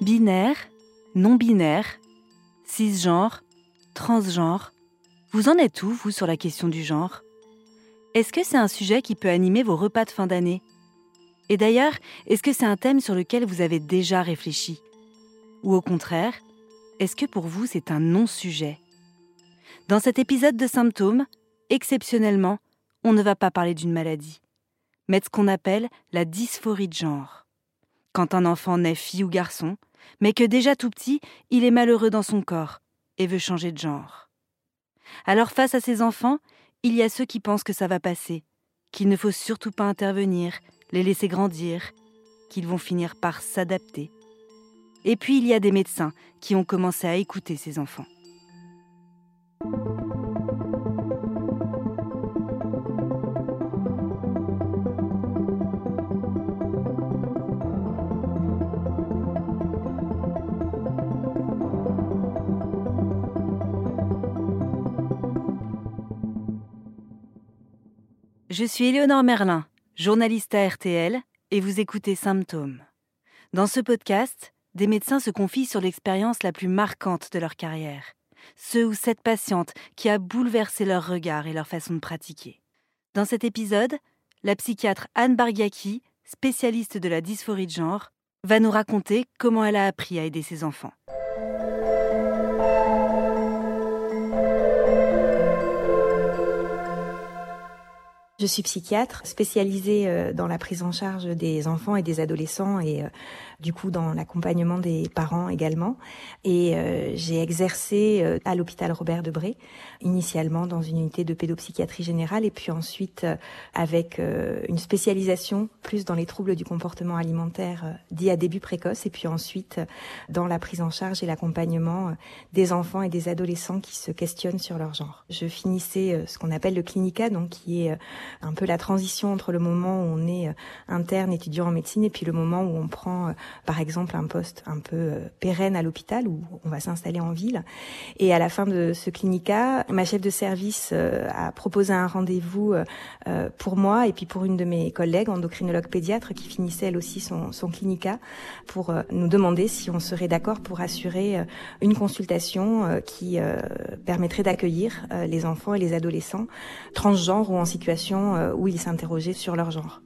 Binaire, non-binaire, cisgenre, transgenre, vous en êtes où, vous, sur la question du genre? Est-ce que c'est un sujet qui peut animer vos repas de fin d'année? Et d'ailleurs, est-ce que c'est un thème sur lequel vous avez déjà réfléchi? Ou au contraire, est-ce que pour vous c'est un non-sujet? Dans cet épisode de symptômes, exceptionnellement, on ne va pas parler d'une maladie, mais de ce qu'on appelle la dysphorie de genre. Quand un enfant naît fille ou garçon, mais que déjà tout petit, il est malheureux dans son corps et veut changer de genre. Alors face à ces enfants, il y a ceux qui pensent que ça va passer, qu'il ne faut surtout pas intervenir, les laisser grandir, qu'ils vont finir par s'adapter. Et puis il y a des médecins qui ont commencé à écouter ces enfants. Je suis Éléonore Merlin, journaliste à RTL, et vous écoutez Symptômes. Dans ce podcast, des médecins se confient sur l'expérience la plus marquante de leur carrière, ce ou cette patiente qui a bouleversé leur regard et leur façon de pratiquer. Dans cet épisode, la psychiatre Anne Bargaki, spécialiste de la dysphorie de genre, va nous raconter comment elle a appris à aider ses enfants. Je suis psychiatre spécialisée euh, dans la prise en charge des enfants et des adolescents et euh, du coup dans l'accompagnement des parents également. Et euh, j'ai exercé à l'hôpital Robert Debré, initialement dans une unité de pédopsychiatrie générale et puis ensuite avec une spécialisation plus dans les troubles du comportement alimentaire dits à début précoce et puis ensuite dans la prise en charge et l'accompagnement des enfants et des adolescents qui se questionnent sur leur genre. Je finissais ce qu'on appelle le clinica, donc qui est un peu la transition entre le moment où on est euh, interne étudiant en médecine et puis le moment où on prend euh, par exemple un poste un peu euh, pérenne à l'hôpital où on va s'installer en ville. Et à la fin de ce clinica, ma chef de service a proposé un rendez-vous pour moi et puis pour une de mes collègues, endocrinologue pédiatre, qui finissait elle aussi son, son clinica, pour nous demander si on serait d'accord pour assurer une consultation qui permettrait d'accueillir les enfants et les adolescents transgenres ou en situation euh, où ils s'interrogeaient sur leur genre.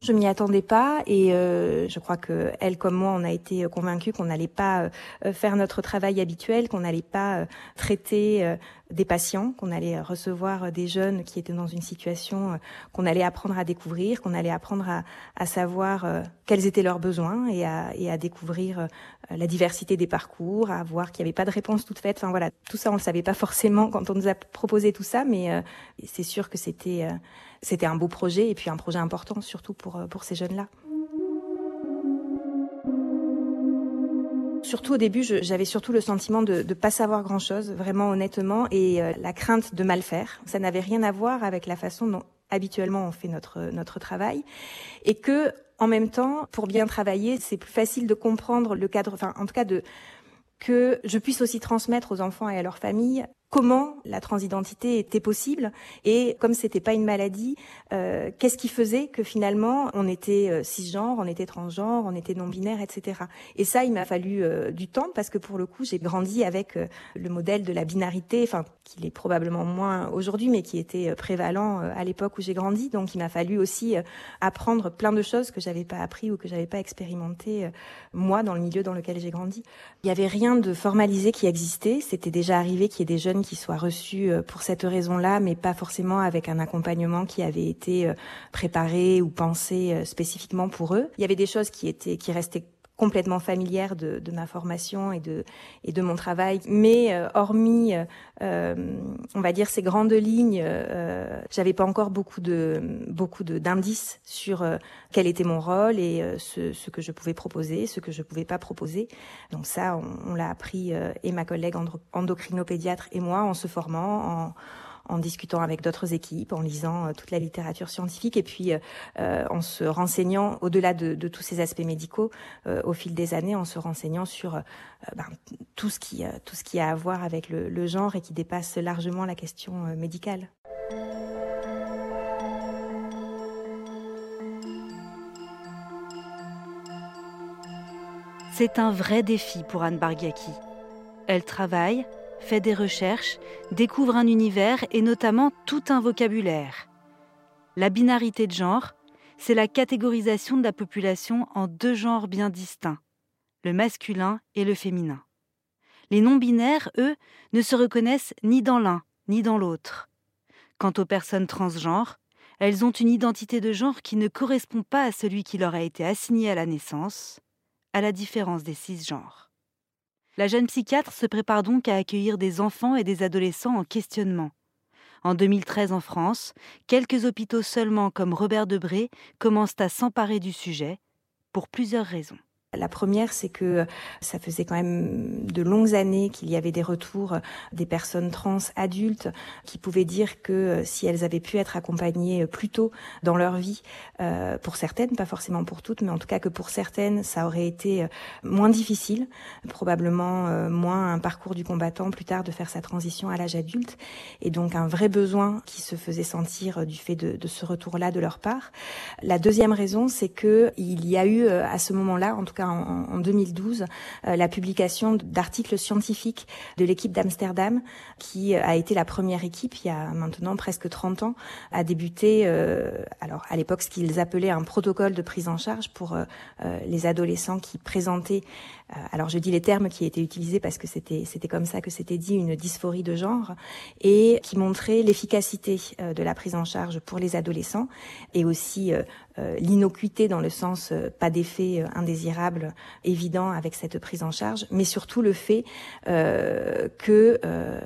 Je m'y attendais pas et euh, je crois que elle comme moi on a été convaincus qu'on n'allait pas euh, faire notre travail habituel, qu'on n'allait pas traiter des patients, qu'on allait recevoir des jeunes qui étaient dans une situation qu'on allait apprendre à découvrir, qu'on allait apprendre à, à savoir quels étaient leurs besoins et à, et à découvrir la diversité des parcours, à voir qu'il n'y avait pas de réponse toute faite. Enfin voilà, tout ça on le savait pas forcément quand on nous a proposé tout ça, mais euh, c'est sûr que c'était euh, c'était un beau projet et puis un projet important surtout pour euh, pour ces jeunes-là. Surtout au début, j'avais surtout le sentiment de ne pas savoir grand-chose, vraiment honnêtement, et la crainte de mal faire. Ça n'avait rien à voir avec la façon dont habituellement on fait notre notre travail, et que en même temps, pour bien travailler, c'est plus facile de comprendre le cadre, enfin en tout cas de que je puisse aussi transmettre aux enfants et à leurs familles comment la transidentité était possible et comme c'était pas une maladie, euh, qu'est-ce qui faisait que finalement on était euh, cisgenre, on était transgenre, on était non binaire, etc. Et ça, il m'a fallu euh, du temps parce que pour le coup, j'ai grandi avec le modèle de la binarité, enfin qu'il est probablement moins aujourd'hui, mais qui était prévalent à l'époque où j'ai grandi. Donc, il m'a fallu aussi apprendre plein de choses que j'avais pas appris ou que j'avais pas expérimenté moi dans le milieu dans lequel j'ai grandi. Il y avait rien de formalisé qui existait. C'était déjà arrivé qu'il y ait des jeunes qui soient reçus euh, pour cette raison-là, mais pas forcément avec un accompagnement qui avait été euh, préparé ou pensé euh, spécifiquement pour eux. Il y avait des choses qui étaient, qui restaient complètement familière de, de, ma formation et de, et de mon travail. Mais hormis, euh, on va dire, ces grandes lignes, euh, j'avais pas encore beaucoup de beaucoup d'indices sur quel était mon rôle et ce, ce, que je pouvais proposer, ce que je pouvais pas proposer. Donc ça, on, on l'a appris et ma collègue endocrinopédiatre et moi en se formant, en en discutant avec d'autres équipes, en lisant euh, toute la littérature scientifique et puis euh, euh, en se renseignant au-delà de, tous ces aspects médicaux au fil des années, en se renseignant sur ben, tout ce qui a à voir avec le, le genre et qui dépasse largement la question médicale. C'est un vrai défi pour Anne Bargiaki. Elle travaille, fait des recherches, découvre un univers et notamment tout un vocabulaire. La binarité de genre, c'est la catégorisation de la population en deux genres bien distincts, le masculin et le féminin. Les non-binaires, eux, ne se reconnaissent ni dans l'un ni dans l'autre. Quant aux personnes transgenres, elles ont une identité de genre qui ne correspond pas à celui qui leur a été assigné à la naissance, à la différence des cisgenres. La jeune psychiatre se prépare donc à accueillir des enfants et des adolescents en questionnement. En 2013 en France, quelques hôpitaux seulement comme Robert Debré commencent à s'emparer du sujet, pour plusieurs raisons. La première, c'est que ça faisait quand même de longues années qu'il y avait des retours des personnes trans adultes qui pouvaient dire que si elles avaient pu être accompagnées plus tôt dans leur vie, euh, pour certaines, pas forcément pour toutes, mais en tout cas que pour certaines, ça aurait été moins difficile, probablement euh, moins un parcours du combattant plus tard de faire sa transition à l'âge adulte, et donc un vrai besoin qui se faisait sentir du fait de, de ce retour-là de leur part. La deuxième raison, c'est que il y a eu à ce moment-là, en tout en, 2012, euh, la publication d'articles scientifiques de l'équipe d'Amsterdam, qui euh, a été la première équipe, il y a maintenant presque 30 ans, à débuter, euh, alors à l'époque, ce qu'ils appelaient un protocole de prise en charge pour les adolescents qui présentaient alors je dis les termes qui étaient utilisés parce que c'était c'était comme ça que c'était dit une dysphorie de genre et qui montrait l'efficacité de la prise en charge pour les adolescents et aussi euh, l'innocuité dans le sens euh, pas d'effet euh, indésirable évident avec cette prise en charge, mais surtout le fait que,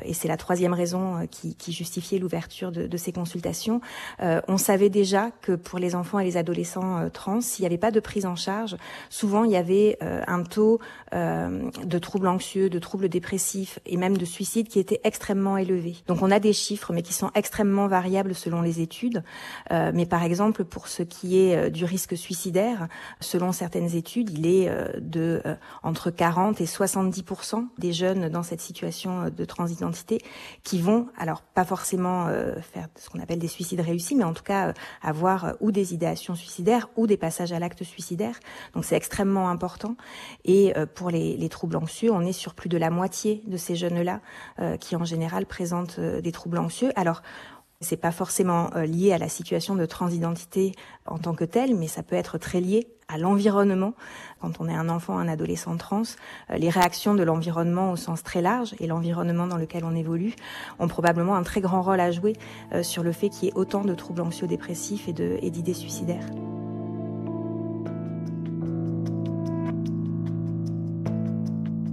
et c'est la troisième raison qui, justifiait l'ouverture de, de, ces consultations, on savait déjà que pour les enfants et les adolescents trans, s'il n'y avait pas de prise en charge, souvent il y avait un taux de troubles anxieux, de troubles dépressifs et même de suicide qui était extrêmement élevé. Donc on a des chiffres, mais qui sont extrêmement variables selon les études. mais par exemple, pour ce qui est euh, du risque suicidaire, selon certaines études, il est euh, de euh, entre 40 et 70% des jeunes dans cette situation de transidentité qui vont, alors pas forcément faire ce qu'on appelle des suicides réussis, mais en tout cas avoir ou des idéations suicidaires ou des passages à l'acte suicidaire. Donc c'est extrêmement important. Et pour les, les, troubles anxieux, on est sur plus de la moitié de ces jeunes-là qui en général présentent des troubles anxieux. Alors c'est pas forcément euh, lié à la situation de transidentité en tant que telle, mais ça peut être très lié à l'environnement. Quand on est un enfant, un adolescent trans, euh, les réactions de l'environnement au sens très large et l'environnement dans lequel on évolue ont probablement un très grand rôle à jouer euh, sur le fait qu'il y ait autant de troubles anxio-dépressifs et d'idées suicidaires.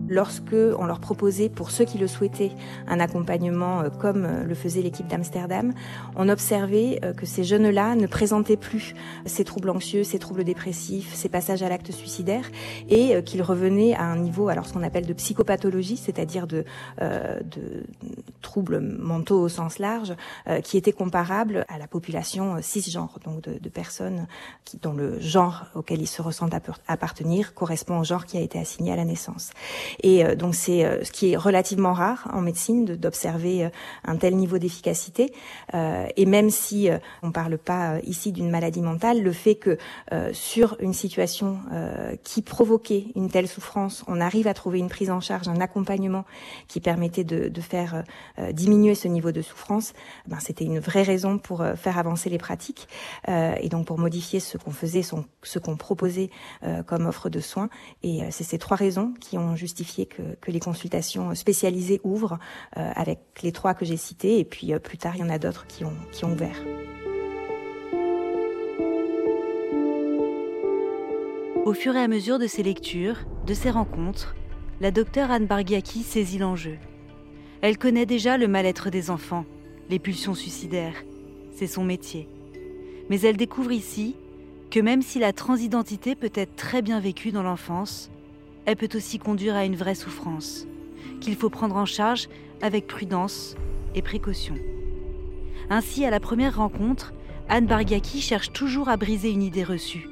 Lorsque on leur proposait, pour ceux qui le souhaitaient, un accompagnement euh, comme euh, le faisait l'équipe d'Amsterdam, on observait euh, que ces jeunes-là ne présentaient plus ces troubles anxieux, ces troubles dépressifs, ces passages à l'acte suicidaire, et qu'ils revenaient à un niveau, alors ce qu'on appelle de psychopathologie, c'est-à-dire de, troubles mentaux au sens large, qui était comparable à la population cisgenre, donc de, de personnes qui, dont le genre auquel ils se ressentent appartenir correspond au genre qui a été assigné à la naissance. Et euh, donc c'est euh, ce qui est relativement rare en médecine d'observer euh, un tel niveau d'efficacité. et même si on parle pas ici d'une maladie mentale, le fait que sur une situation qui provoquait une telle souffrance, on arrive à trouver une prise en charge, un accompagnement qui permettait de, de faire diminuer ce niveau de souffrance, ben, c'était une vraie raison pour faire avancer les pratiques et donc pour modifier ce qu'on faisait, ce qu'on proposait comme offre de soins. Et c'est ces trois raisons qui ont justifié que, les consultations spécialisées ouvrent euh, avec les trois que j'ai cités et puis euh, plus tard il y en a d'autres qui ont, qui ont ouvert. Au fur et à mesure de ces lectures, de ces rencontres, la docteure Anne Bargiaki saisit l'enjeu. Elle connaît déjà le mal-être des enfants, les pulsions suicidaires. C'est son métier. Mais elle découvre ici que même si la transidentité peut être très bien vécue dans l'enfance, elle peut aussi conduire à une vraie souffrance, qu'il faut prendre en charge avec prudence et précaution. Ainsi, à la première rencontre, Anne Bargaki cherche toujours à briser une idée reçue.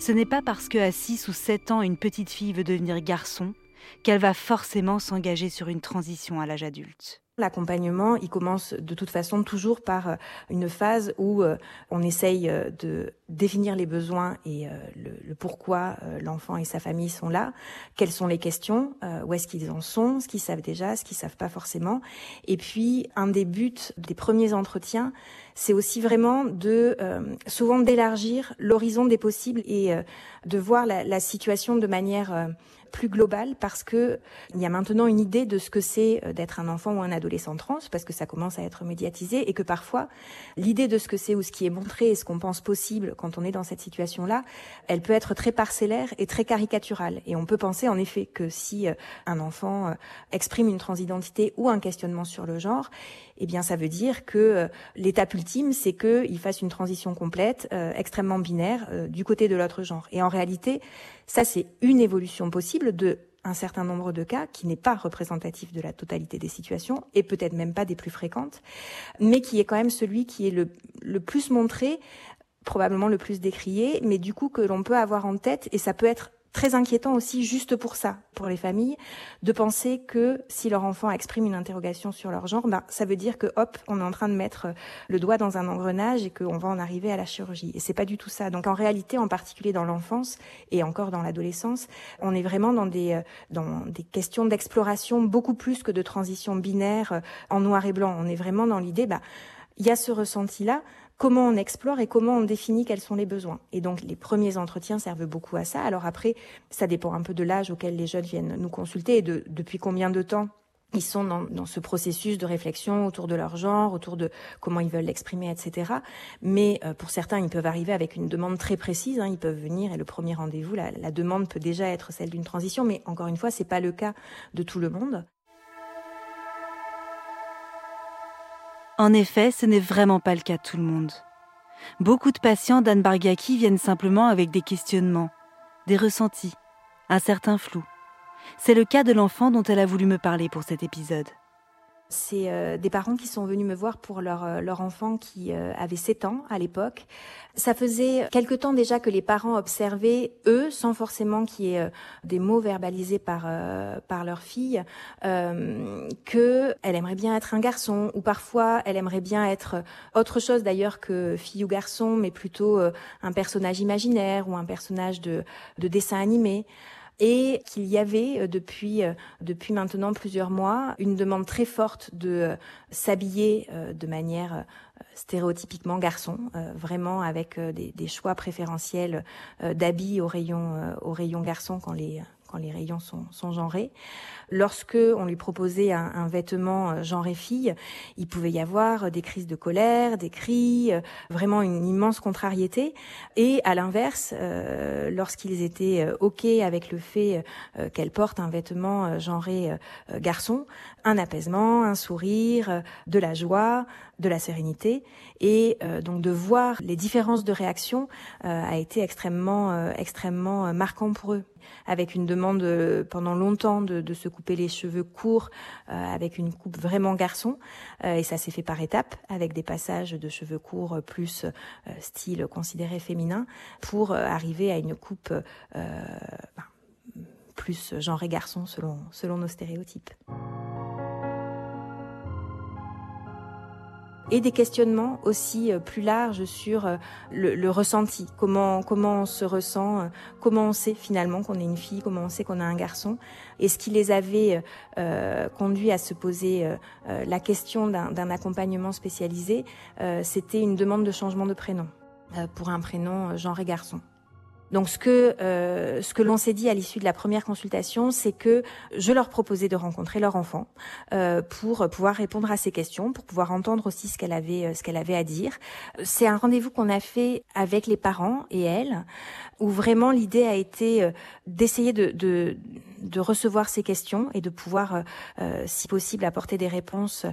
Ce n'est pas parce qu'à 6 ou 7 ans une petite fille veut devenir garçon qu'elle va forcément s'engager sur une transition à l'âge adulte. L'accompagnement, il commence de toute façon toujours par euh, une phase où euh, on essaye euh, de définir les besoins et le, pourquoi l'enfant et sa famille sont là, quelles sont les questions, où est-ce qu'ils en sont, ce qu'ils savent déjà, ce qu'ils savent pas forcément. Et puis, un des buts des premiers entretiens, c'est aussi vraiment de souvent d'élargir l'horizon des possibles et de voir la, la, situation de manière plus globale parce que il y a maintenant une idée de ce que c'est euh, d'être un enfant ou un adolescent trans parce que ça commence à être médiatisé et que parfois l'idée de ce que c'est ou ce qui est montré et ce qu'on pense possible quand on est dans cette situation-là, elle peut être très parcellaire et très caricaturale. Et on peut penser en effet que si euh, un enfant euh, exprime une transidentité ou un questionnement sur le genre, eh bien ça veut dire que l'étape ultime c'est qu'il fasse une transition complète extrêmement binaire du côté de l'autre genre. Et en réalité ça, c'est une évolution possible de un certain nombre de cas qui n'est pas représentatif de la totalité des situations et peut-être même pas des plus fréquentes, mais qui est quand même celui qui est le, le plus montré, probablement le plus décrié, mais du coup que l'on peut avoir en tête et ça peut être très inquiétant aussi juste pour ça, pour les familles, de penser que si leur enfant exprime une interrogation sur leur genre, ben, ça veut dire que hop, on est en train de mettre le doigt dans un engrenage et qu'on va en arriver à la chirurgie. Et c'est pas du tout ça. Donc en réalité, en particulier dans l'enfance et encore dans l'adolescence, on est vraiment dans des, euh, dans des questions d'exploration beaucoup plus que de transition binaire euh, en noir et blanc. On est vraiment dans l'idée, bah, il y a ce ressenti-là comment on explore et comment on définit quels sont les besoins. Et donc les premiers entretiens servent beaucoup à ça. Alors après, ça dépend un peu de l'âge auquel les jeunes viennent nous consulter et de depuis combien de temps ils sont dans, ce processus de réflexion autour de leur genre, autour de comment ils veulent l'exprimer, etc. Mais euh, pour certains, ils peuvent arriver avec une demande très précise. Hein, ils peuvent venir et le premier rendez-vous, la, la demande peut déjà être celle d'une transition. Mais encore une fois, c'est pas le cas de tout le monde. En effet, ce n'est vraiment pas le cas de tout le monde. Beaucoup de patients d'Anne Bargaki viennent simplement avec des questionnements, des ressentis, un certain flou. C'est le cas de l'enfant dont elle a voulu me parler pour cet épisode. C'est euh, des parents qui sont venus me voir pour leur, euh, leur enfant qui euh, avait 7 ans à l'époque. Ça faisait quelque temps déjà que les parents observaient, eux, sans forcément qu'il y ait des mots verbalisés par, par leur fille, que elle aimerait bien être un garçon, ou parfois elle aimerait bien être autre chose d'ailleurs que fille ou garçon, mais plutôt un personnage imaginaire ou un personnage de, de dessin animé et qu'il y avait euh, depuis euh, depuis maintenant plusieurs mois une demande très forte de euh, s'habiller de manière stéréotypiquement garçon, vraiment avec des, des, choix préférentiels d'habits au rayon au rayon garçon quand les les rayons sont, genrés. Lorsque on lui proposait un, vêtement euh, genré fille, il pouvait y avoir des crises de colère, des cris, euh, vraiment une immense contrariété. Et à l'inverse, euh, lorsqu'ils étaient ok avec le fait qu'elle porte un vêtement genré garçon, un apaisement, un sourire, de la joie, de la sérénité, et donc de voir les différences de réaction a été extrêmement extrêmement marquant pour eux avec une demande euh, pendant longtemps de, se couper les cheveux courts, euh, avec une coupe vraiment garçon. Euh, et ça s'est fait par étapes, avec des passages de cheveux courts plus style considéré féminin, pour arriver à une coupe ben, plus genré garçon selon, selon nos stéréotypes. Et des questionnements aussi euh, plus larges sur euh, le, le, ressenti, comment comment on se ressent, euh, comment on sait finalement qu'on est une fille, comment on sait qu'on a un garçon, et ce qui les avait euh, conduits à se poser euh, la question d'un accompagnement spécialisé, euh, c'était une demande de changement de prénom pour un prénom genre et garçon. Donc ce que euh, ce que l'on s'est dit à l'issue de la première consultation, c'est que je leur proposais de rencontrer leur enfant euh, pour pouvoir répondre à ces questions, pour pouvoir entendre aussi ce qu'elle avait ce qu'elle avait à dire. C'est un rendez-vous qu'on a fait avec les parents et elle, où vraiment l'idée a été euh, d'essayer de, de, de recevoir ces questions et de pouvoir, euh, si possible, apporter des réponses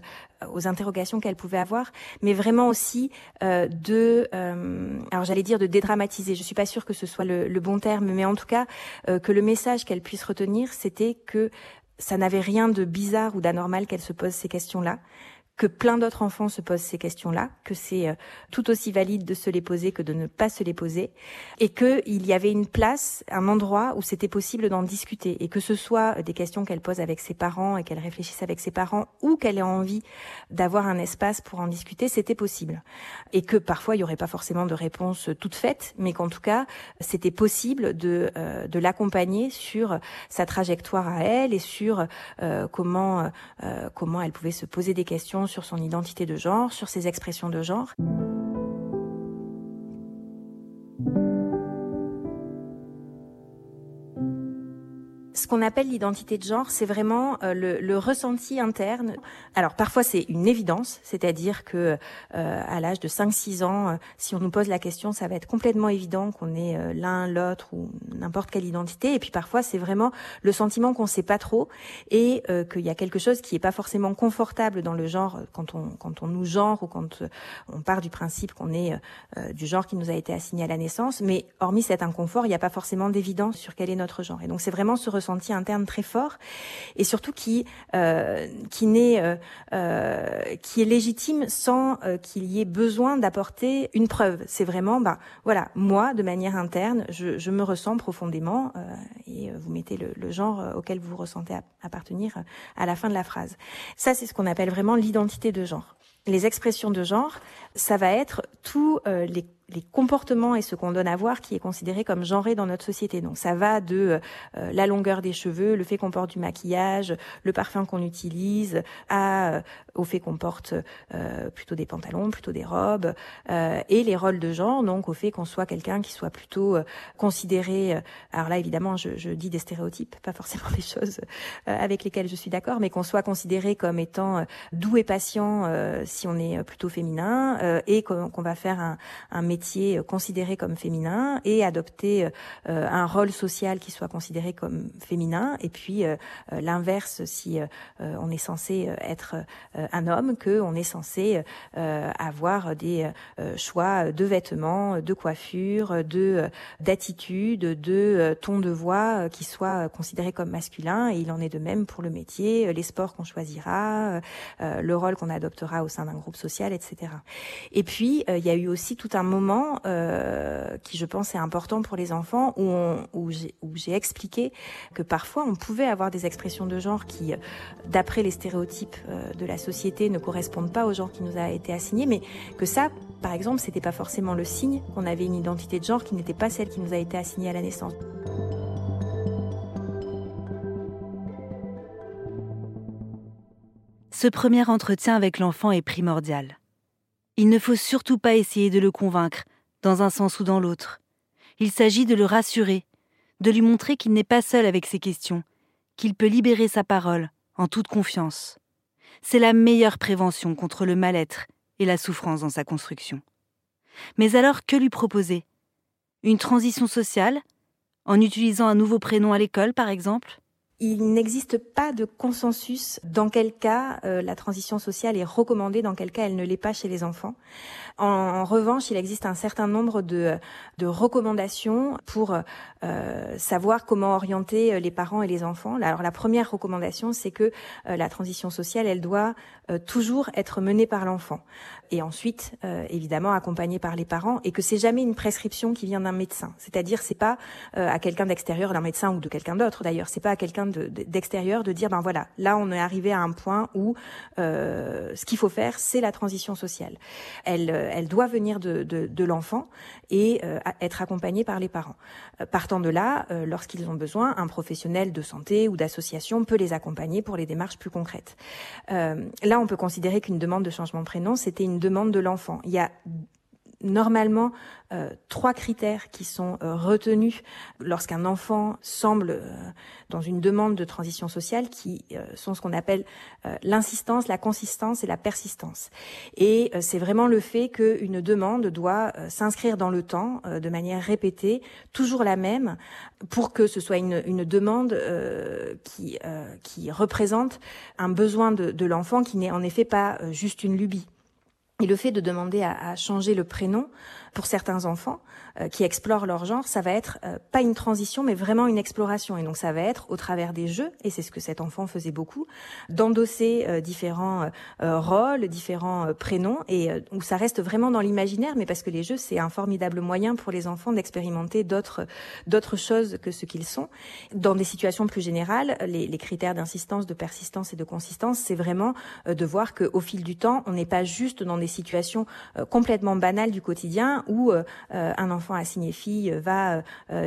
aux interrogations qu'elle pouvait avoir, mais vraiment aussi euh, de, euh, alors j'allais dire de dédramatiser. Je suis pas sûre que ce soit le, bon terme, mais en tout cas euh, que le message qu'elle puisse retenir, c'était que ça n'avait rien de bizarre ou d'anormal qu'elle se pose ces questions-là, que plein d'autres enfants se posent ces questions-là, que c'est euh, tout aussi valide de se les poser que de ne pas se les poser, et qu'il y avait une place, un endroit où c'était possible d'en discuter, et que ce soit des questions qu'elle pose avec ses parents et qu'elle réfléchisse avec ses parents, ou qu'elle ait envie d'avoir un espace pour en discuter, c'était possible. Et que parfois il n'y aurait pas forcément de réponse toute faite, mais qu'en tout cas c'était possible de, euh, de l'accompagner sur sa trajectoire à elle et sur euh, comment, comment elle pouvait se poser des questions sur son identité de genre, sur ses expressions de genre. Qu'on appelle l'identité de genre, c'est vraiment euh, le, ressenti interne. Alors parfois c'est une évidence, c'est-à-dire que euh, à l'âge de 5-6 ans, euh, si on nous pose la question, ça va être complètement évident qu'on est l'un, l'autre ou n'importe quelle identité. Et puis parfois c'est vraiment le sentiment qu'on sait pas trop et qu'il y a quelque chose qui est pas forcément confortable dans le genre quand on quand on nous genre ou quand on part du principe qu'on est du genre qui nous a été assigné à la naissance. Mais hormis cet inconfort, il n'y a pas forcément d'évidence sur quel est notre genre. Et donc c'est vraiment ce ressenti interne très fort et surtout qui euh, qui n'est euh, euh, qui est légitime sans qu'il y ait besoin d'apporter une preuve. C'est vraiment bah voilà moi de manière interne je, je me ressens profondément et vous mettez le, le, genre auquel vous ressentez appartenir à la fin de la phrase. Ça c'est ce qu'on appelle vraiment l'identité de genre. Les expressions de genre, ça va être tous les les comportements et ce qu'on donne à voir qui est considéré comme genré dans notre société. Donc ça va de euh, la longueur des cheveux, le fait qu'on porte du maquillage, le parfum qu'on utilise, à euh, au fait qu'on porte euh, plutôt des pantalons, plutôt des robes, et les rôles de genre, donc au fait qu'on soit quelqu'un qui soit plutôt considéré. alors là évidemment, je, je, dis des stéréotypes, pas forcément des choses avec lesquelles je suis d'accord, mais qu'on soit considéré comme étant doux et patient si on est plutôt féminin, et qu'on va faire un, un métier euh, considéré comme féminin et adopter euh, un rôle social qui soit considéré comme féminin et puis euh, l'inverse si on est censé être un homme que on est censé avoir des choix de vêtements, de coiffure, de d'attitude, de ton de voix qui soit considéré comme masculin il en est de même pour le métier, les sports qu'on choisira, le rôle qu'on adoptera au sein d'un groupe social, etc. Et puis il y a eu aussi tout un moment euh, qui, je pense, est important pour les enfants, où, où j'ai expliqué que parfois on pouvait avoir des expressions de genre qui, d'après les stéréotypes euh, de la société, ne correspondent pas au genre qui nous a été assigné, mais que ça, par exemple, c'était pas forcément le signe qu'on avait une identité de genre qui n'était pas celle qui nous a été assignée à la naissance. Ce premier entretien avec l'enfant est primordial. Il ne faut surtout pas essayer de le convaincre, dans un sens ou dans l'autre. Il s'agit de le rassurer, de lui montrer qu'il n'est pas seul avec ses questions, qu'il peut libérer sa parole, en toute confiance. C'est la meilleure prévention contre le mal-être et la souffrance dans sa construction. Mais alors, que lui proposer? Une transition sociale? En utilisant un nouveau prénom à l'école, par exemple? Il n'existe pas de consensus dans quel cas euh, la transition sociale est recommandée, dans quel cas elle ne l'est pas chez les enfants. En, revanche, il existe un certain nombre de, recommandations pour euh, savoir comment orienter euh, les parents et les enfants. Alors la première recommandation, c'est que la transition sociale, elle doit toujours être menée par l'enfant et ensuite évidemment accompagnée par les parents et que c'est jamais une prescription qui vient d'un médecin. C'est-à-dire c'est pas à quelqu'un d'extérieur, d'un médecin ou de quelqu'un d'autre d'ailleurs. C'est pas à quelqu'un d'extérieur de, dire ben voilà, là on est arrivé à un point où euh, ce qu'il faut faire, c'est la transition sociale. Elle, euh, elle doit venir de, de, de l'enfant et euh, être accompagnée par les parents. partant de là, lorsqu'ils ont besoin, un professionnel de santé ou d'association peut les accompagner pour les démarches plus concrètes. là, on peut considérer qu'une demande de changement de prénom, c'était une demande de l'enfant. Il y a normalement euh, trois critères qui sont euh, retenus lorsqu'un enfant semble euh, dans une demande de transition sociale qui sont ce qu'on appelle l'insistance, la consistance et la persistance. Et c'est vraiment le fait qu'une demande doit s'inscrire dans le temps de manière répétée, toujours la même, pour que ce soit une, demande qui, représente un besoin de l'enfant qui n'est en effet pas juste une lubie. Et le fait de demander à, changer le prénom Pour certains enfants qui explorent leur genre, ça va être pas une transition, mais vraiment une exploration. Et donc ça va être au travers des jeux, et c'est ce que cet enfant faisait beaucoup, d'endosser différents rôles, différents prénoms, et où ça reste vraiment dans l'imaginaire, mais parce que les jeux, c'est un formidable moyen pour les enfants d'expérimenter d'autres choses que ce qu'ils sont. Dans des situations plus générales, les, les critères d'insistance, de persistance et de consistance, c'est vraiment euh, de voir qu'au fil du temps, on n'est pas juste dans des situations euh, complètement banales du quotidien où euh, un enfant assigné fille va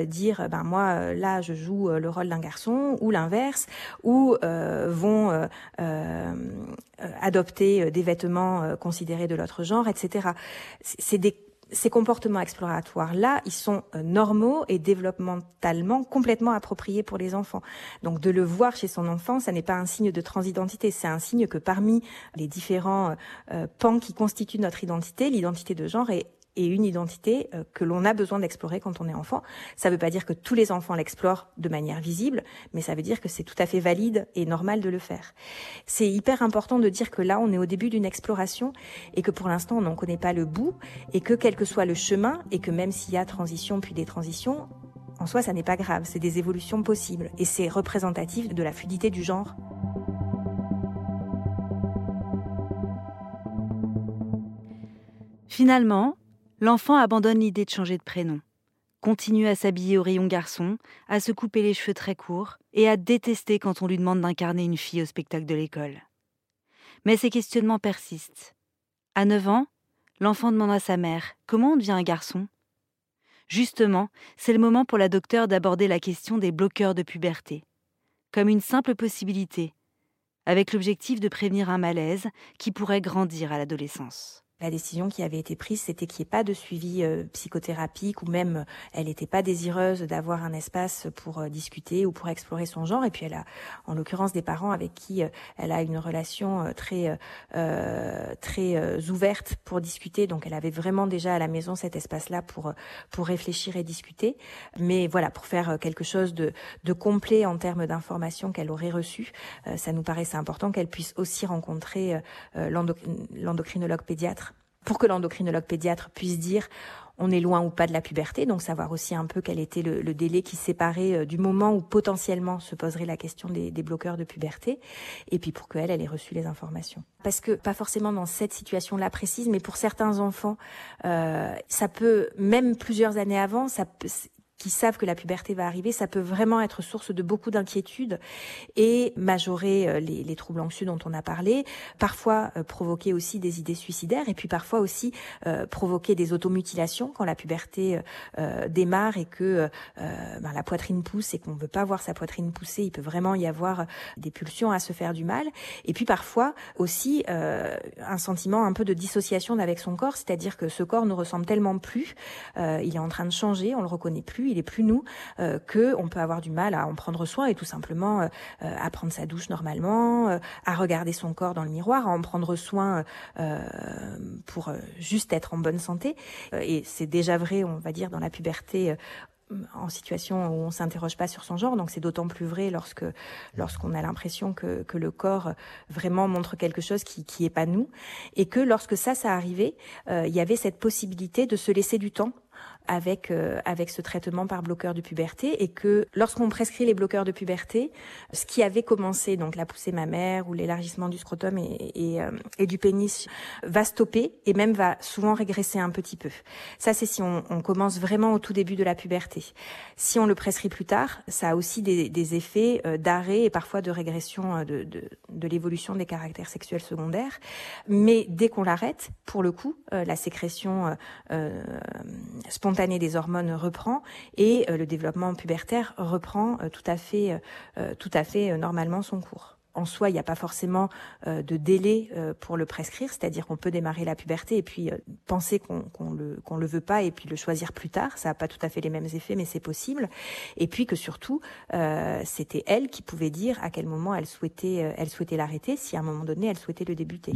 dire ben moi là je joue le rôle d'un garçon ou l'inverse ou vont adopter des vêtements considérés de l'autre genre, etc. C'est des ces comportements exploratoires-là, ils sont euh, normaux et développementalement complètement appropriés pour les enfants. Donc de le voir chez son enfant, ça n'est pas un signe de transidentité, c'est un signe que parmi les différents euh, euh, pans qui constituent notre identité, l'identité de genre est et une identité euh, que l'on a besoin d'explorer quand on est enfant. Ça ne veut pas dire que tous les enfants l'explorent de manière visible, mais ça veut dire que c'est tout à fait valide et normal de le faire. C'est hyper important de dire que là, on est au début d'une exploration et que pour l'instant, on n'en connaît pas le bout et que quel que soit le chemin et que même s'il y a transition puis des transitions, en soi, ça n'est pas grave, c'est des évolutions possibles et c'est représentatif de la fluidité du genre. Finalement, L'enfant abandonne l'idée de changer de prénom, continue à s'habiller au rayon garçon, à se couper les cheveux très courts et à détester quand on lui demande d'incarner une fille au spectacle de l'école. Mais ces questionnements persistent. À 9 ans, l'enfant demande à sa mère comment on devient un garçon? Justement, c'est le moment pour la docteure d'aborder la question des bloqueurs de puberté, comme une simple possibilité, avec l'objectif de prévenir un malaise qui pourrait grandir à l'adolescence. La décision qui avait été prise, c'était qu'il n'y ait pas de suivi euh, psychothérapique ou même euh, elle n'était pas désireuse d'avoir un espace pour euh, discuter ou pour explorer son genre. Et puis elle a, en l'occurrence, des parents avec qui elle a une relation très très ouverte pour discuter. Donc elle avait vraiment déjà à la maison cet espace-là pour pour réfléchir et discuter. Mais voilà, pour faire quelque chose de de complet en termes d'informations qu'elle aurait reçues, ça nous paraissait important qu'elle puisse aussi rencontrer l'endocrinologue pédiatre pour que l'endocrinologue pédiatre puisse dire on est loin ou pas de la puberté, donc savoir aussi un peu quel était le, délai qui séparait euh, du moment où potentiellement se poserait la question des, bloqueurs de puberté, et puis pour qu'elle, elle ait reçu les informations. Parce que pas forcément dans cette situation-là précise, mais pour certains enfants, euh, ça peut même plusieurs années avant, ça peut, qui savent que la puberté va arriver, ça peut vraiment être source de beaucoup d'inquiétudes et majorer euh, les, les, troubles anxieux dont on a parlé, parfois euh, provoquer aussi des idées suicidaires et puis parfois aussi euh, provoquer des automutilations quand la puberté euh, démarre et que ben, la poitrine pousse et qu'on ne veut pas voir sa poitrine pousser, il peut vraiment y avoir des pulsions à se faire du mal et puis parfois aussi un sentiment un peu de dissociation avec son corps, c'est-à-dire que ce corps ne ressemble tellement plus, il est en train de changer, on le reconnaît plus il est plus nous, euh, que on peut avoir du mal à en prendre soin et tout simplement euh, à prendre sa douche normalement, euh, à regarder son corps dans le miroir, à en prendre soin euh, pour juste être en bonne santé. et c'est déjà vrai, on va dire, dans la puberté en situation où on s'interroge pas sur son genre, donc c'est d'autant plus vrai lorsque lorsqu'on a l'impression que, que le corps vraiment montre quelque chose qui qui est pas nous, et que lorsque ça ça arrivait, il y avait cette possibilité de se laisser du temps avec euh, avec ce traitement par bloqueur de puberté et que lorsqu'on prescrit les bloqueurs de puberté, ce qui avait commencé donc la poussée mammaire ou l'élargissement du scrotum et, et, euh, et, du pénis va stopper et même va souvent régresser un petit peu. Ça c'est si on, on, commence vraiment au tout début de la puberté. Si on le prescrit plus tard, ça a aussi des, des effets euh, d'arrêt et parfois de régression de, de, de l'évolution des caractères sexuels secondaires. Mais dès qu'on l'arrête, pour le coup, la sécrétion euh, spontanée des hormones reprend et euh, le développement pubertaire reprend euh, tout à fait, euh, tout à fait normalement son cours en soi, il n'y a pas forcément de délai pour le prescrire, c'est-à-dire qu'on peut démarrer la puberté et puis penser qu'on le qu'on le veut pas et puis le choisir plus tard. Ça n'a pas tout à fait les mêmes effets, mais c'est possible. Et puis que surtout, c'était elle qui pouvait dire à quel moment elle souhaitait elle souhaitait l'arrêter, si à un moment donné elle souhaitait le débuter.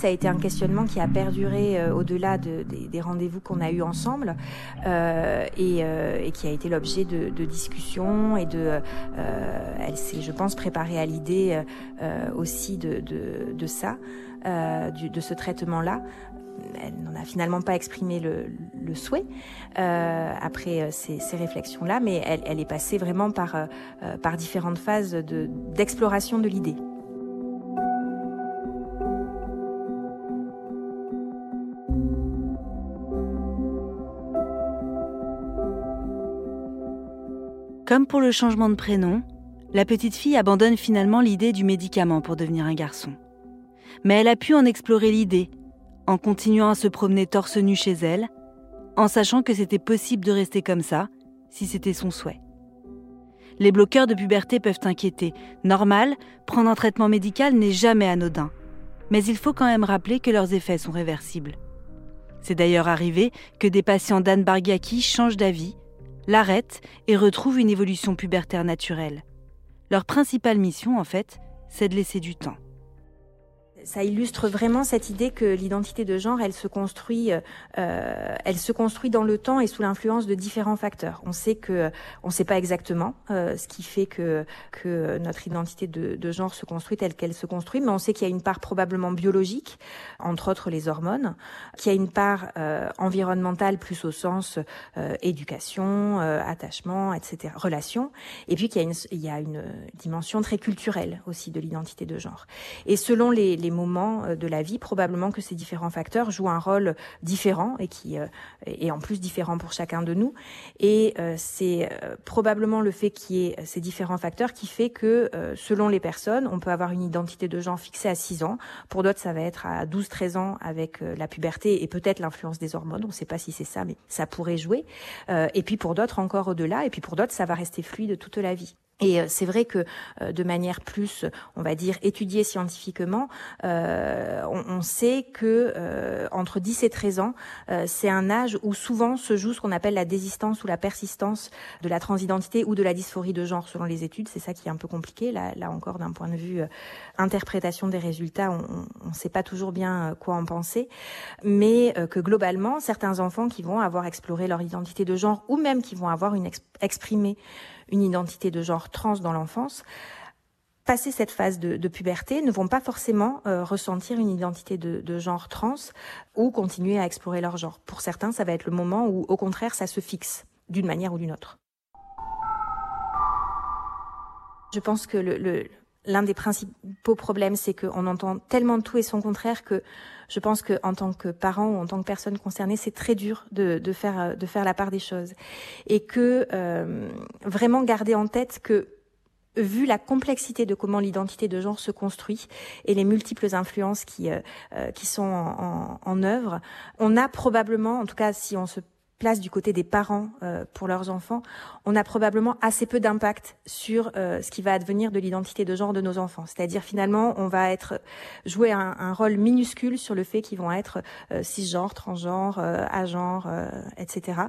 Ça a été un questionnement qui a perduré euh, au-delà de, des, rendez-vous qu'on a eus ensemble euh, et, euh, et, qui a été l'objet de, discussions et de. Elle s'est, je pense, préparée à l'idée aussi de, ça, de ce traitement-là. Elle n'en a finalement pas exprimé le, souhait après ces, réflexions-là, mais elle, est passée vraiment par, différentes phases de, d'exploration de l'idée. Comme pour le changement de prénom, la petite fille abandonne finalement l'idée du médicament pour devenir un garçon. Mais elle a pu en explorer l'idée, en continuant à se promener torse nu chez elle, en sachant que c'était possible de rester comme ça, si c'était son souhait. Les bloqueurs de puberté peuvent inquiéter. Normal, prendre un traitement médical n'est jamais anodin. Mais il faut quand même rappeler que leurs effets sont réversibles. C'est d'ailleurs arrivé que des patients d'Anne Bargiaki changent d'avis l'arrêtent et retrouvent une évolution pubertaire naturelle. Leur principale mission, en fait, c'est de laisser du temps ça illustre vraiment cette idée que l'identité de genre, elle se construit, euh, elle se construit dans le temps et sous l'influence de différents facteurs. On sait que, on ne sait pas exactement euh, ce qui fait que que notre identité de, de genre se construit telle qu'elle se construit, mais on sait qu'il y a une part probablement biologique, entre autres les hormones, qu'il y a une part euh, environnementale plus au sens euh, éducation, euh, attachement, etc., relation, et puis qu'il y a une, il y a une dimension très culturelle aussi de l'identité de genre. Et selon les, les moments euh, de la vie, probablement que ces différents facteurs jouent un rôle différent et qui est euh, en plus différent pour chacun de nous. Et euh, c'est probablement le fait qu'il y ait ces différents facteurs qui fait que selon les personnes, on peut avoir une identité de genre fixée à 6 ans. Pour d'autres, ça va être à 12-13 ans avec la puberté et peut-être l'influence des hormones. On ne sait pas si c'est ça, mais ça pourrait jouer. et puis pour d'autres encore au-delà. Et puis pour d'autres, ça va rester fluide toute la vie. Et euh, c'est vrai que euh, de manière plus, on va dire, étudiée scientifiquement, euh, on, sait que entre 10 et 13 ans, c'est un âge où souvent se joue ce qu'on appelle la désistance ou la persistance de la transidentité ou de la dysphorie de genre selon les études. C'est ça qui est un peu compliqué. Là, là encore, d'un point de vue interprétation des résultats, on ne sait pas toujours bien quoi en penser, mais que globalement, certains enfants qui vont avoir exploré leur identité de genre ou même qui vont avoir une exprimé une identité de genre trans dans l'enfance, passer cette phase de, puberté, ne vont pas forcément euh, ressentir une identité de, genre trans ou continuer à explorer leur genre. Pour certains, ça va être le moment où, au contraire, ça se fixe d'une manière ou d'une autre. Je pense que le, l'un des principaux problèmes, c'est qu'on entend tellement tout et son contraire que je pense qu'en tant que parent ou en tant que personne concernée, c'est très dur de, de, faire de faire la part des choses. Et que euh, vraiment garder en tête que vu la complexité de comment l'identité de genre se construit et les multiples influences qui euh, euh, qui sont en, en, en œuvre, on a probablement, en tout cas si on se place du côté des parents euh, pour leurs enfants, on a probablement assez peu d'impact sur euh, ce qui va advenir de l'identité de genre de nos enfants. C'est-à-dire finalement, on va être jouer un, un, rôle minuscule sur le fait qu'ils vont être euh, cisgenres, transgenres, euh, agenres, etc.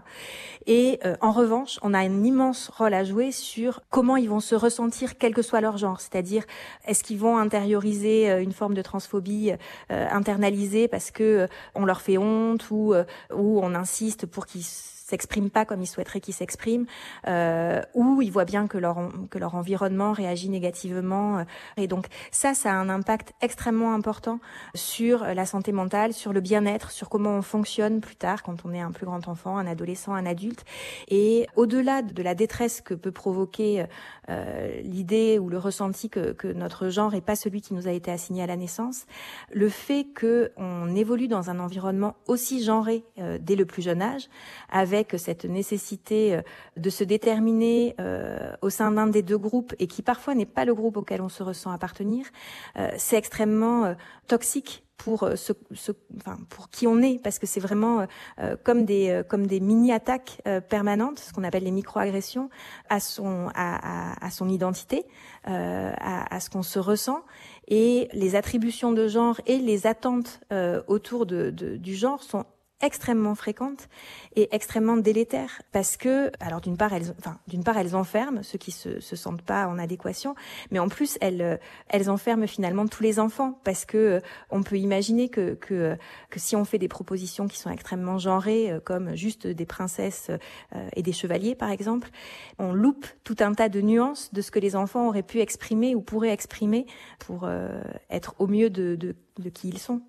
Et en revanche, on a un immense rôle à jouer sur comment ils vont se ressentir quel que soit leur genre. C'est-à-dire, est-ce qu'ils vont intérioriser une forme de transphobie internalisée parce que on leur fait honte ou, ou on insiste pour qu'ils qui s'expriment pas comme ils souhaiteraient qu'ils s'expriment, euh, ou ils voient bien que leur que leur environnement réagit négativement. Euh, et donc ça, ça a un impact extrêmement important sur la santé mentale, sur le bien-être, sur comment on fonctionne plus tard quand on est un plus grand enfant, un adolescent, un adulte. Et au-delà de la détresse que peut provoquer euh, l'idée ou le ressenti que, que notre genre est pas celui qui nous a été assigné à la naissance, le fait que on évolue dans un environnement aussi genré euh, dès le plus jeune âge, avec cette nécessité euh, de se déterminer euh, au sein d'un des deux groupes et qui parfois n'est pas le groupe auquel on se ressent appartenir, euh, c'est extrêmement toxique pour qui on est. Parce que c'est vraiment comme des mini attaques permanentes ce qu'on appelle les microagressions à son à, son identité à, ce qu'on se ressent. Et les attributions de genre et les attentes autour du genre sont extrêmement fréquentes et extrêmement délétères parce que, alors d'une part, elles, enfin, d'une part, elles enferment ceux qui se, se sentent pas en adéquation, mais en plus, elles, elles enferment finalement tous les enfants parce que euh, on peut imaginer que, que, que si on fait des propositions qui sont extrêmement genrées, euh, comme juste des princesses euh, et des chevaliers, par exemple, on loupe tout un tas de nuances de ce que les enfants auraient pu exprimer ou pourraient exprimer pour être au mieux de, de qui ils sont.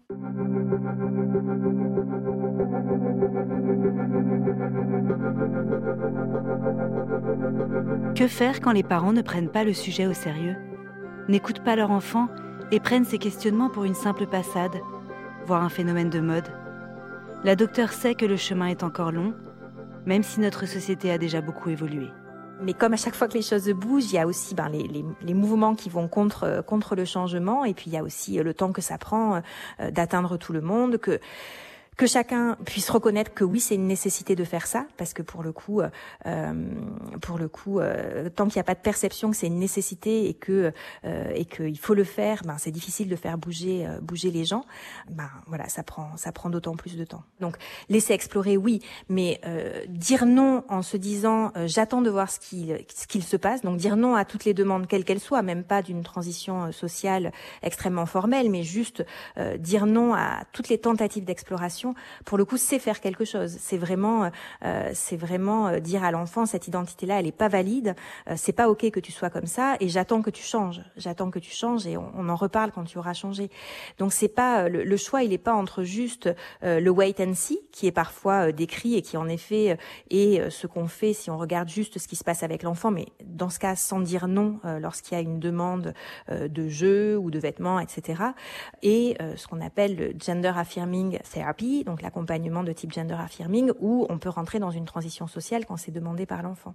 Que faire quand les parents ne prennent pas le sujet au sérieux N'écoutent pas leur enfant et prennent ces questionnements pour une simple passade, voire un phénomène de mode? La docteure sait que le chemin est encore long, même si notre société a déjà beaucoup évolué. Mais comme à chaque fois que les choses bougent, il y a aussi ben, les, mouvements qui vont contre, contre le changement, et puis il y a aussi le temps que ça prend euh, d'atteindre tout le monde, que que chacun puisse reconnaître que oui, c'est une nécessité de faire ça, parce que pour le coup, euh, pour le coup, euh, tant qu'il n'y a pas de perception que c'est une nécessité et que euh, et qu'il faut le faire, ben c'est difficile de faire bouger euh, bouger les gens. Ben voilà, ça prend ça prend d'autant plus de temps. Donc laisser explorer, oui, mais euh, dire non en se disant euh, j'attends de voir ce qu'il ce qu'il se passe. Donc dire non à toutes les demandes quelles qu'elles soient, même pas d'une transition sociale extrêmement formelle, mais juste dire non à toutes les tentatives d'exploration pour le coup, c'est faire quelque chose. C'est vraiment, euh, c'est vraiment euh, dire à l'enfant cette identité-là, elle est pas valide. Euh, c'est pas ok que tu sois comme ça, et j'attends que tu changes. J'attends que tu changes, et on, en reparle quand tu auras changé. Donc c'est pas le, choix, il est pas entre juste le wait and see, qui est parfois décrit et qui en effet est ce qu'on fait si on regarde juste ce qui se passe avec l'enfant, mais dans ce cas sans dire non lorsqu'il y a une demande de jeu ou de vêtements, etc. Et ce qu'on appelle le gender affirming therapy donc l'accompagnement de type gender affirming, où on peut rentrer dans une transition sociale quand c'est demandé par l'enfant.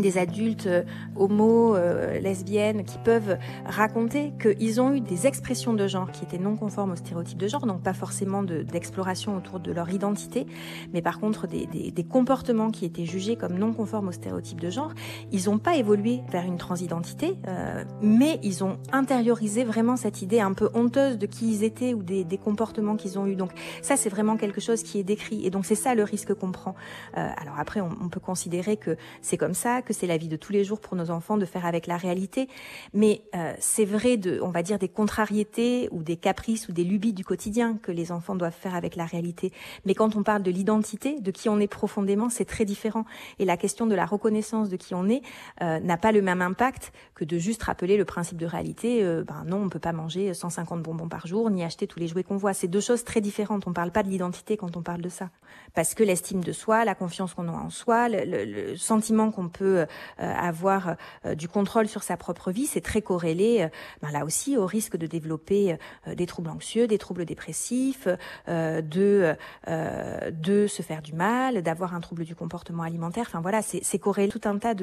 Des adultes euh, homo, euh, lesbiennes, qui peuvent raconter qu'ils ont eu des expressions de genre qui étaient non conformes aux stéréotypes de genre, donc pas forcément d'exploration autour de leur identité, mais par contre des, des, des, comportements qui étaient jugés comme non conformes aux stéréotypes de genre. Ils n'ont pas évolué vers une transidentité, euh, mais ils ont intériorisé vraiment cette idée un peu honteuse de qui ils étaient ou des, des comportements qu'ils ont eu. Donc ça, c'est vraiment quelque chose qui est décrit, et donc c'est ça le risque qu'on prend. Euh, alors après, on, on peut considérer que c'est comme ça, que c'est la vie de tous les jours pour nos enfants de faire avec la réalité. Mais euh, c'est vrai de, on va dire, des contrariétés ou des caprices ou des lubies du quotidien que les enfants doivent faire avec la réalité. Mais quand on parle de l'identité, de qui on est profondément, c'est très différent. Et la question de la reconnaissance de qui on est euh, n'a pas le même impact que de juste rappeler le principe de réalité. Euh, ben non, on peut pas manger 150 bonbons par jour ni acheter tous les jouets qu'on voit. C'est deux choses très différentes. On parle pas de l'identité quand on parle de ça, parce que l'estime de soi, la confiance qu'on a en soi, le, le, le sentiment qu'on peut euh, avoir euh, du contrôle sur sa propre vie, c'est très corrélé, euh, ben là aussi, au risque de développer des troubles anxieux, des troubles dépressifs, de de se faire du mal, d'avoir un trouble du comportement alimentaire. Enfin voilà, c'est corrélé tout un tas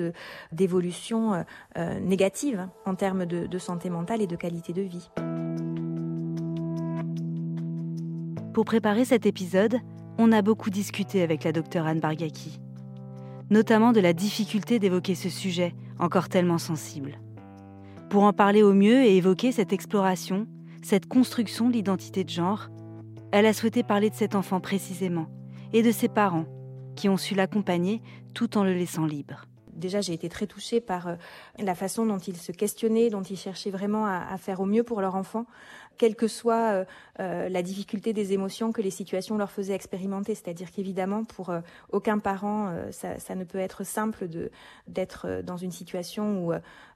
d'évolutions négatives en termes de, de santé mentale et de qualité de vie. Pour préparer cet épisode, on a beaucoup discuté avec la docteure Anne Bargaki notamment de la difficulté d'évoquer ce sujet, encore tellement sensible. Pour en parler au mieux et évoquer cette exploration, cette construction de l'identité de genre, elle a souhaité parler de cet enfant précisément, et de ses parents, qui ont su l'accompagner tout en le laissant libre déjà j'ai été très touchée par euh, la façon dont ils se questionnaient, dont ils cherchaient vraiment à, à faire au mieux pour leur enfant, quelle que soit euh, euh, la difficulté des émotions que les situations leur faisaient expérimenter. C'est-à-dire qu'évidemment, pour euh, aucun parent, ça, ne peut être simple d'être dans une situation où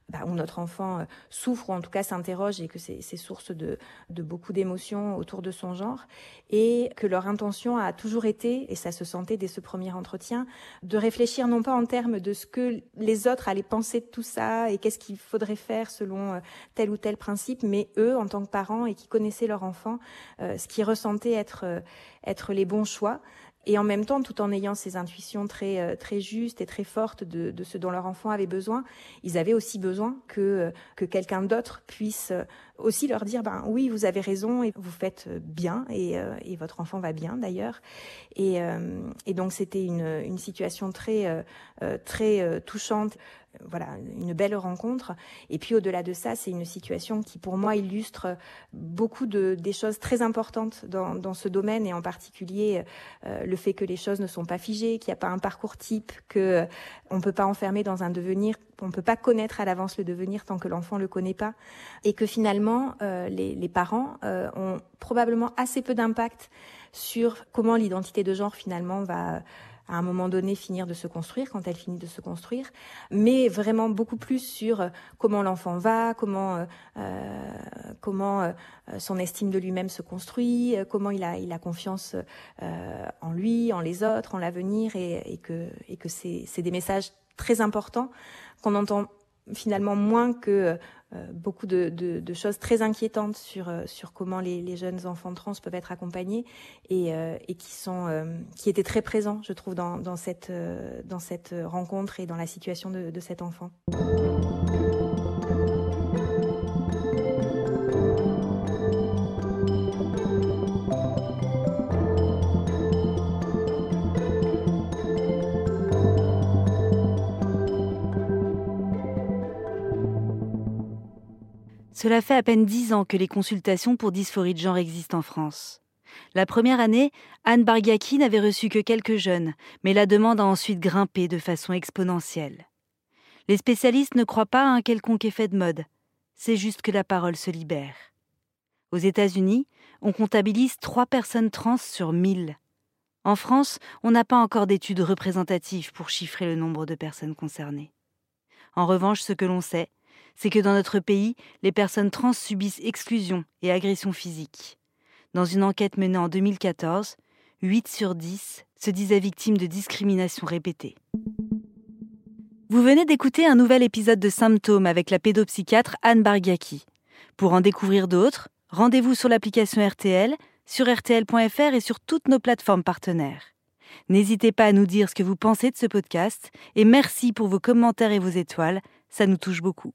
bah, où notre enfant souffre ou en tout cas s'interroge et que c'est source de, de beaucoup d'émotions autour de son genre et que leur intention a toujours été, et ça se sentait dès ce premier entretien, de réfléchir non pas en termes de ce que les autres allaient penser de tout ça et qu'est-ce qu'il faudrait faire selon tel ou tel principe, mais eux, en tant que parents et qui connaissaient leur enfant, euh, ce qu'ils ressentaient être, euh, être les bons choix. Et en même temps, tout en ayant ces intuitions très euh, très justes et très fortes de, ce dont leur enfant avait besoin, ils avaient aussi besoin que que quelqu'un d'autre puisse aussi leur dire ben oui vous avez raison et vous faites bien et, votre enfant va bien d'ailleurs. Et, et donc c'était une, une situation très très touchante voilà, une belle rencontre. Et puis au-delà de ça, c'est une situation qui pour moi illustre beaucoup de, des choses très importantes dans, dans ce domaine et en particulier euh, le fait que les choses ne sont pas figées, qu'il n'y a pas un parcours type, que euh, on peut pas enfermer dans un devenir, on peut pas connaître à l'avance le devenir tant que l'enfant le connaît pas, et que finalement euh, les, les, parents ont probablement assez peu d'impact sur comment l'identité de genre finalement va à un moment donné finir de se construire, quand elle finit de se construire, mais vraiment beaucoup plus sur euh, comment l'enfant va, comment euh, euh comment son estime de lui-même se construit, comment il a il a confiance en lui, en les autres, en l'avenir, et, et, que et que c'est c'est des messages très importants qu'on entend finalement moins que beaucoup de, choses très inquiétantes sur, euh, comment les, jeunes enfants trans peuvent être accompagnés et, euh, qui, étaient très présents, je trouve, dans, dans, cette, dans cette rencontre et dans la situation de, de cet enfant. Cela fait à peine dix ans que les consultations pour dysphorie de genre existent en France. La première année, Anne Bargaki n'avait reçu que quelques jeunes, mais la demande a ensuite grimpé de façon exponentielle. Les spécialistes ne croient pas à un quelconque effet de mode, c'est juste que la parole se libère. Aux États-Unis, on comptabilise trois personnes trans sur mille. En France, on n'a pas encore d'études représentatives pour chiffrer le nombre de personnes concernées. En revanche, ce que l'on sait, c'est que dans notre pays, les personnes trans subissent exclusion et agression physique. Dans une enquête menée en 2014, 8 sur 10 se disaient victimes de discrimination répétée. Vous venez d'écouter un nouvel épisode de Symptômes avec la pédopsychiatre Anne Bargaki. Pour en découvrir d'autres, rendez-vous sur l'application RTL, sur rtl.fr et sur toutes nos plateformes partenaires. N'hésitez pas à nous dire ce que vous pensez de ce podcast et merci pour vos commentaires et vos étoiles, ça nous touche beaucoup.